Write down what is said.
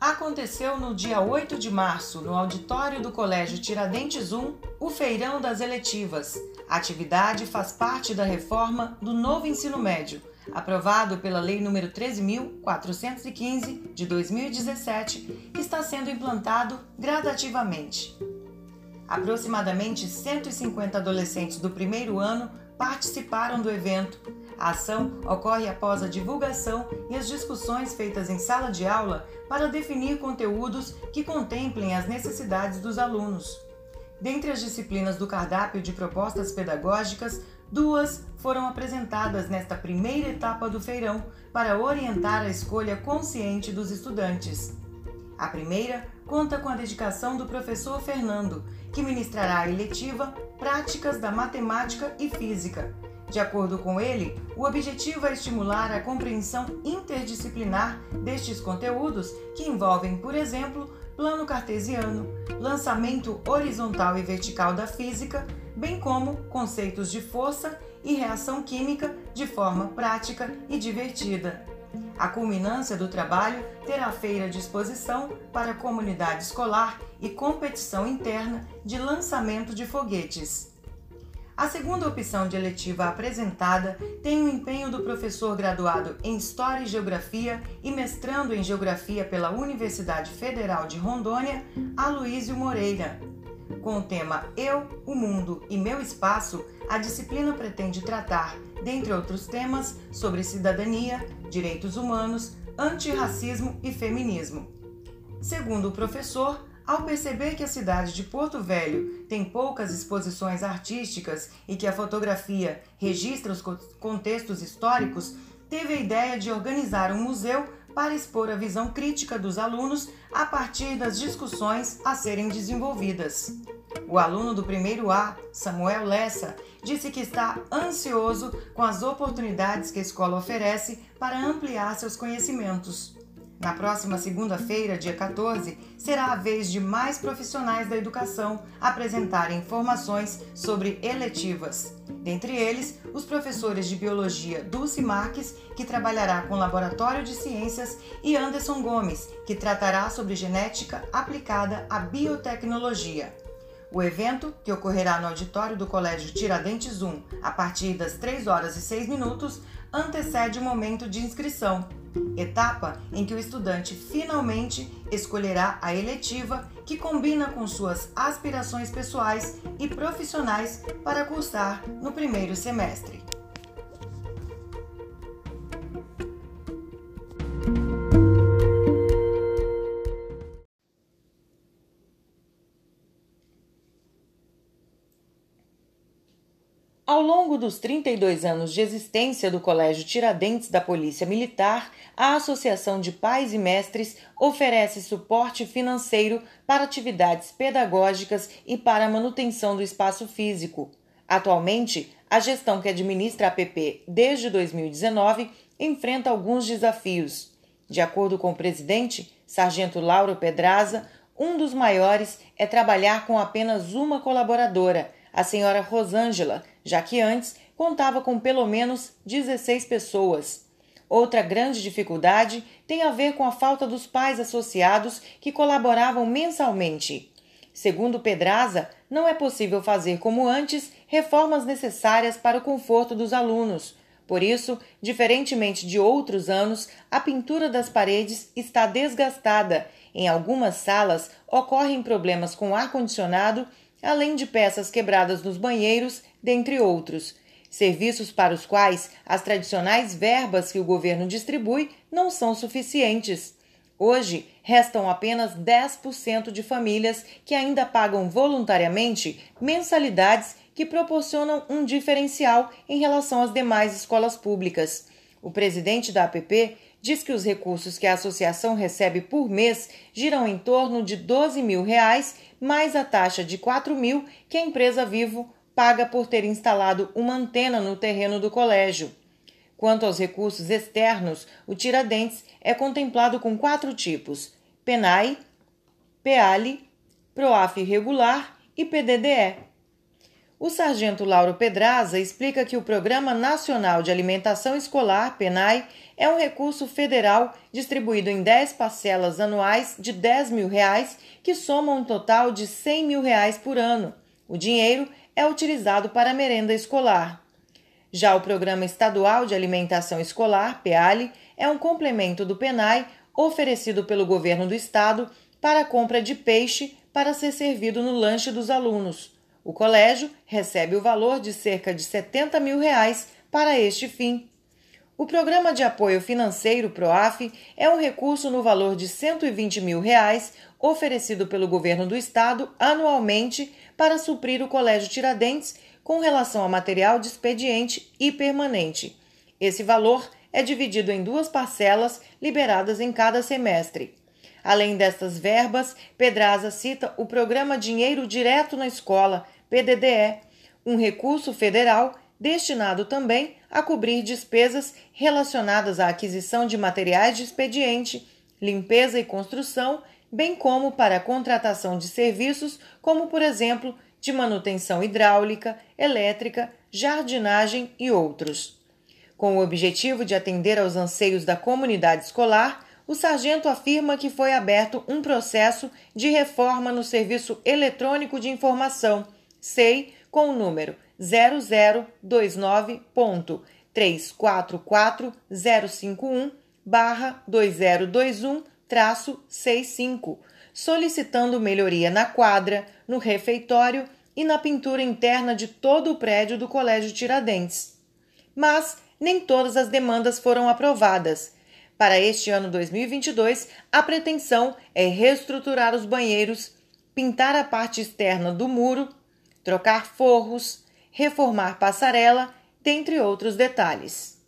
Aconteceu no dia 8 de março, no auditório do Colégio Tiradentes 1, o Feirão das Eletivas. A atividade faz parte da reforma do novo ensino médio, aprovado pela Lei nº 13.415 de 2017, que está sendo implantado gradativamente. Aproximadamente 150 adolescentes do primeiro ano participaram do evento. A ação ocorre após a divulgação e as discussões feitas em sala de aula para definir conteúdos que contemplem as necessidades dos alunos. Dentre as disciplinas do cardápio de propostas pedagógicas, duas foram apresentadas nesta primeira etapa do feirão para orientar a escolha consciente dos estudantes. A primeira conta com a dedicação do professor Fernando, que ministrará a eletiva Práticas da Matemática e Física. De acordo com ele, o objetivo é estimular a compreensão interdisciplinar destes conteúdos que envolvem, por exemplo, plano cartesiano, lançamento horizontal e vertical da física, bem como conceitos de força e reação química de forma prática e divertida. A culminância do trabalho terá feira de exposição para a comunidade escolar e competição interna de lançamento de foguetes. A segunda opção de eletiva apresentada tem o empenho do professor graduado em História e Geografia e mestrando em Geografia pela Universidade Federal de Rondônia, Aloísio Moreira. Com o tema Eu, o Mundo e Meu Espaço, a disciplina pretende tratar, dentre outros temas, sobre cidadania, direitos humanos, antirracismo e feminismo. Segundo o professor, ao perceber que a cidade de Porto Velho tem poucas exposições artísticas e que a fotografia registra os contextos históricos, teve a ideia de organizar um museu para expor a visão crítica dos alunos a partir das discussões a serem desenvolvidas. O aluno do primeiro A, Samuel Lessa, disse que está ansioso com as oportunidades que a escola oferece para ampliar seus conhecimentos. Na próxima segunda-feira, dia 14, será a vez de mais profissionais da educação apresentarem informações sobre eletivas. Dentre eles, os professores de biologia Dulce Marques, que trabalhará com o Laboratório de Ciências, e Anderson Gomes, que tratará sobre genética aplicada à biotecnologia. O evento, que ocorrerá no auditório do Colégio Tiradentes 1 a partir das 3 horas e 6 minutos, antecede o momento de inscrição, etapa em que o estudante finalmente escolherá a eletiva que combina com suas aspirações pessoais e profissionais para cursar no primeiro semestre. Ao longo dos 32 anos de existência do Colégio Tiradentes da Polícia Militar, a Associação de Pais e Mestres oferece suporte financeiro para atividades pedagógicas e para a manutenção do espaço físico. Atualmente, a gestão que administra a PP desde 2019 enfrenta alguns desafios. De acordo com o presidente, Sargento Lauro Pedraza, um dos maiores é trabalhar com apenas uma colaboradora, a senhora Rosângela, já que antes contava com pelo menos 16 pessoas. Outra grande dificuldade tem a ver com a falta dos pais associados que colaboravam mensalmente. Segundo Pedraza, não é possível fazer como antes reformas necessárias para o conforto dos alunos. Por isso, diferentemente de outros anos, a pintura das paredes está desgastada. Em algumas salas ocorrem problemas com ar-condicionado além de peças quebradas nos banheiros, dentre outros. Serviços para os quais as tradicionais verbas que o governo distribui não são suficientes. Hoje, restam apenas 10% de famílias que ainda pagam voluntariamente mensalidades que proporcionam um diferencial em relação às demais escolas públicas. O presidente da APP diz que os recursos que a associação recebe por mês giram em torno de 12 mil reais, mais a taxa de 4 mil que a empresa Vivo paga por ter instalado uma antena no terreno do colégio. Quanto aos recursos externos, o Tiradentes é contemplado com quatro tipos: PENAI, PEALI, PROAF regular e PDDE. O sargento Lauro Pedraza explica que o Programa Nacional de Alimentação Escolar, PENAI, é um recurso federal distribuído em 10 parcelas anuais de 10 mil reais, que somam um total de 100 mil reais por ano. O dinheiro é utilizado para a merenda escolar. Já o Programa Estadual de Alimentação Escolar, PEALI, é um complemento do PENAI oferecido pelo governo do estado para a compra de peixe para ser servido no lanche dos alunos. O colégio recebe o valor de cerca de 70 mil reais para este fim. O Programa de Apoio Financeiro PROAF é um recurso no valor de 120 mil reais oferecido pelo governo do estado anualmente para suprir o Colégio Tiradentes com relação a material de expediente e permanente. Esse valor é dividido em duas parcelas liberadas em cada semestre. Além destas verbas, Pedraza cita o Programa Dinheiro Direto na Escola, PDDE, um recurso federal destinado também a cobrir despesas relacionadas à aquisição de materiais de expediente, limpeza e construção, bem como para a contratação de serviços, como por exemplo, de manutenção hidráulica, elétrica, jardinagem e outros. Com o objetivo de atender aos anseios da comunidade escolar, o sargento afirma que foi aberto um processo de reforma no Serviço Eletrônico de Informação, SEI, com o número 0029.344051 2021 65, solicitando melhoria na quadra, no refeitório e na pintura interna de todo o prédio do Colégio Tiradentes. Mas nem todas as demandas foram aprovadas para este ano 2022, a pretensão é reestruturar os banheiros, pintar a parte externa do muro, trocar forros, reformar passarela, dentre outros detalhes.